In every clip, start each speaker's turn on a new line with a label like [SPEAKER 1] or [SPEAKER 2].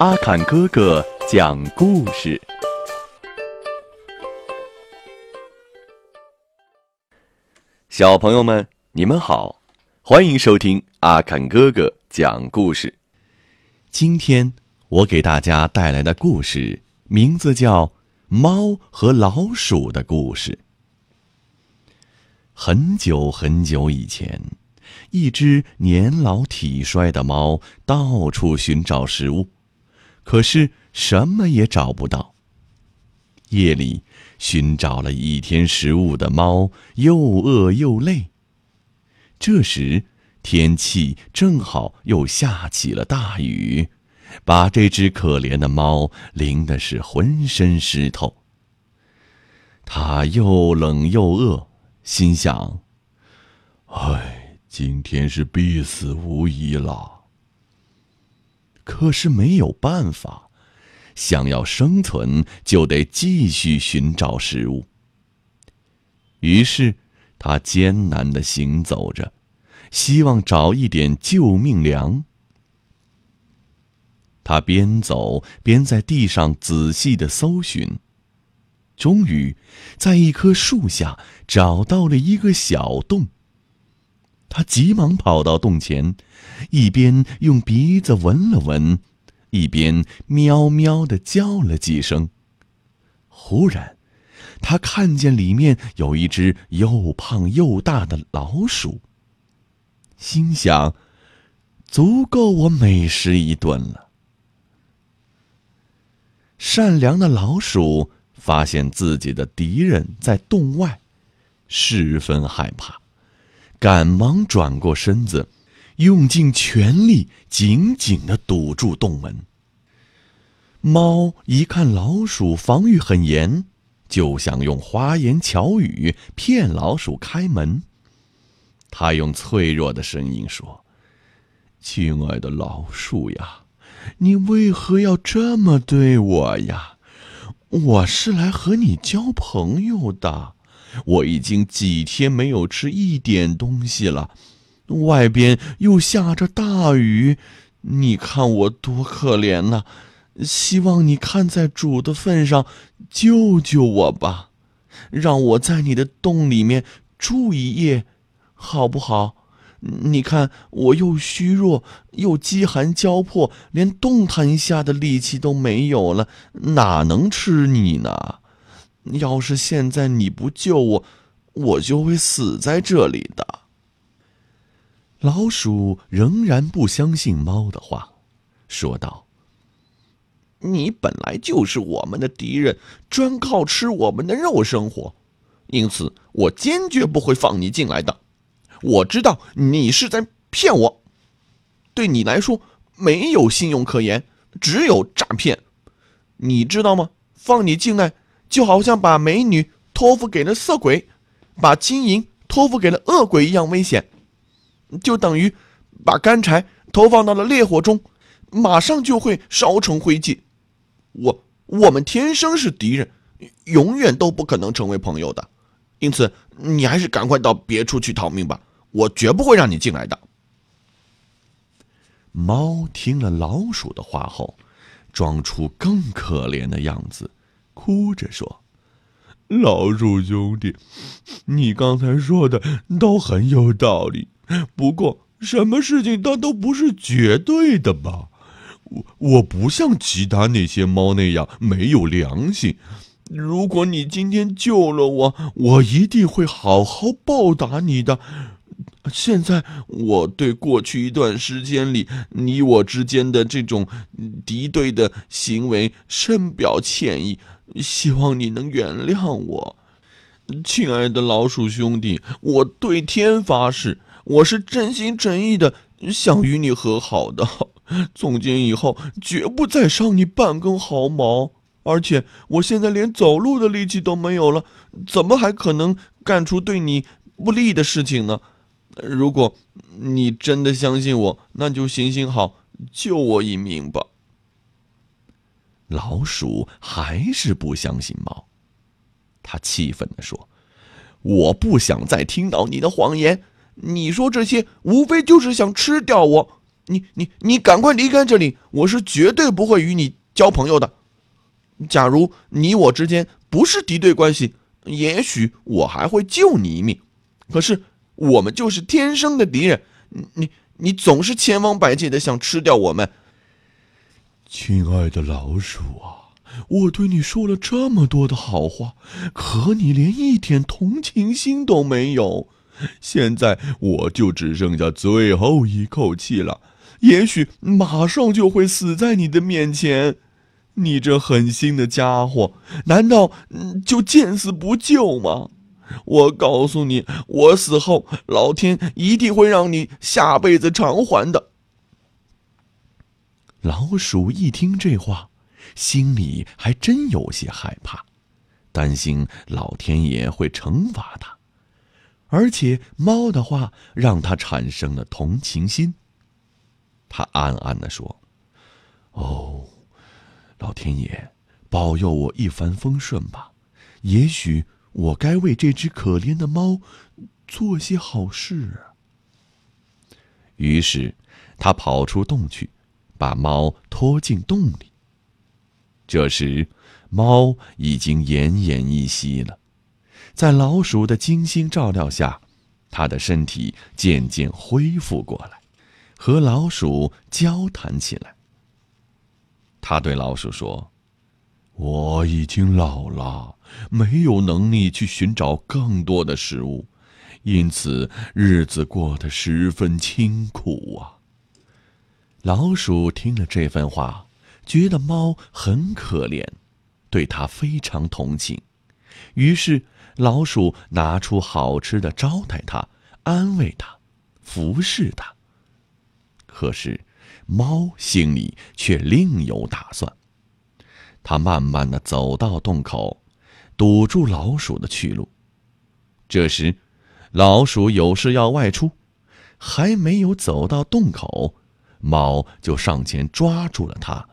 [SPEAKER 1] 阿坎哥哥讲故事。小朋友们，你们好，欢迎收听阿坎哥哥讲故事。今天我给大家带来的故事名字叫《猫和老鼠的故事》。很久很久以前，一只年老体衰的猫到处寻找食物。可是什么也找不到。夜里，寻找了一天食物的猫又饿又累。这时，天气正好又下起了大雨，把这只可怜的猫淋的是浑身湿透。它又冷又饿，心想：“唉，今天是必死无疑了。”可是没有办法，想要生存就得继续寻找食物。于是，他艰难的行走着，希望找一点救命粮。他边走边在地上仔细的搜寻，终于，在一棵树下找到了一个小洞。他急忙跑到洞前，一边用鼻子闻了闻，一边喵喵的叫了几声。忽然，他看见里面有一只又胖又大的老鼠，心想：足够我美食一顿了。善良的老鼠发现自己的敌人在洞外，十分害怕。赶忙转过身子，用尽全力，紧紧的堵住洞门。猫一看老鼠防御很严，就想用花言巧语骗老鼠开门。他用脆弱的声音说：“亲爱的老鼠呀，你为何要这么对我呀？我是来和你交朋友的。”我已经几天没有吃一点东西了，外边又下着大雨，你看我多可怜呐！希望你看在主的份上，救救我吧，让我在你的洞里面住一夜，好不好？你看我又虚弱又饥寒交迫，连动弹一下的力气都没有了，哪能吃你呢？要是现在你不救我，我就会死在这里的。老鼠仍然不相信猫的话，说道：“
[SPEAKER 2] 你本来就是我们的敌人，专靠吃我们的肉生活，因此我坚决不会放你进来的。我知道你是在骗我，对你来说没有信用可言，只有诈骗。你知道吗？放你进来。”就好像把美女托付给了色鬼，把金银托付给了恶鬼一样危险，就等于把干柴投放到了烈火中，马上就会烧成灰烬。我我们天生是敌人，永远都不可能成为朋友的。因此，你还是赶快到别处去逃命吧，我绝不会让你进来的。
[SPEAKER 1] 猫听了老鼠的话后，装出更可怜的样子。哭着说：“老鼠兄弟，你刚才说的都很有道理。不过，什么事情它都不是绝对的吧？我我不像其他那些猫那样没有良心。如果你今天救了我，我一定会好好报答你的。现在，我对过去一段时间里你我之间的这种敌对的行为深表歉意。”希望你能原谅我，亲爱的老鼠兄弟。我对天发誓，我是真心真意的想与你和好的。从今以后，绝不再伤你半根毫毛。而且，我现在连走路的力气都没有了，怎么还可能干出对你不利的事情呢？如果你真的相信我，那就行行好，救我一命吧。老鼠还是不相信猫，他气愤地说：“我不想再听到你的谎言，你说这些无非就是想吃掉我。
[SPEAKER 2] 你你你赶快离开这里！我是绝对不会与你交朋友的。假如你我之间不是敌对关系，也许我还会救你一命。可是我们就是天生的敌人。你你总是千方百计的想吃掉我们。
[SPEAKER 1] 亲爱的老鼠啊，我对你说了这么多的好话，可你连一点同情心都没有。现在我就只剩下最后一口气了，也许马上就会死在你的面前。你这狠心的家伙，难道就见死不救吗？我告诉你，我死后，老天一定会让你下辈子偿还的。老鼠一听这话，心里还真有些害怕，担心老天爷会惩罚他。而且猫的话让他产生了同情心。他暗暗的说：“哦，老天爷，保佑我一帆风顺吧！也许我该为这只可怜的猫做些好事啊。”于是，他跑出洞去，把猫拖进洞里。这时，猫已经奄奄一息了。在老鼠的精心照料下，它的身体渐渐恢复过来，和老鼠交谈起来。他对老鼠说：“我已经老了，没有能力去寻找更多的食物，因此日子过得十分清苦啊。”老鼠听了这番话，觉得猫很可怜，对它非常同情，于是。老鼠拿出好吃的招待它，安慰它，服侍它。可是，猫心里却另有打算。它慢慢的走到洞口，堵住老鼠的去路。这时，老鼠有事要外出，还没有走到洞口，猫就上前抓住了它。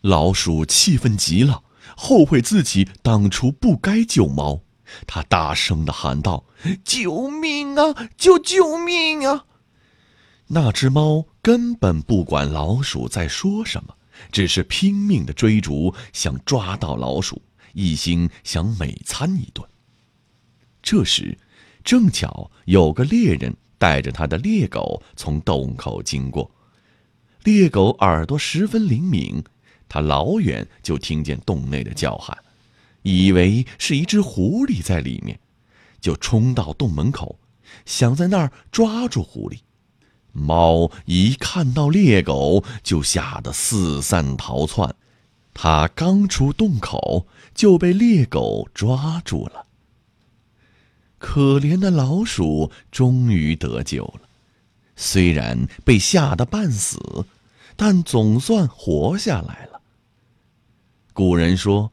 [SPEAKER 1] 老鼠气愤极了，后悔自己当初不该救猫。它大声的喊道：“救命啊！救救命啊！”那只猫根本不管老鼠在说什么，只是拼命的追逐，想抓到老鼠，一心想美餐一顿。这时，正巧有个猎人带着他的猎狗从洞口经过。猎狗耳朵十分灵敏，它老远就听见洞内的叫喊。以为是一只狐狸在里面，就冲到洞门口，想在那儿抓住狐狸。猫一看到猎狗，就吓得四散逃窜。它刚出洞口，就被猎狗抓住了。可怜的老鼠终于得救了，虽然被吓得半死，但总算活下来了。古人说。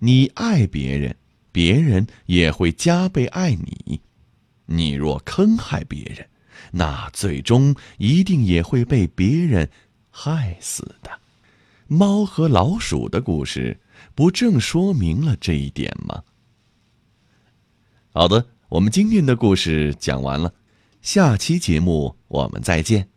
[SPEAKER 1] 你爱别人，别人也会加倍爱你；你若坑害别人，那最终一定也会被别人害死的。猫和老鼠的故事，不正说明了这一点吗？好的，我们今天的故事讲完了，下期节目我们再见。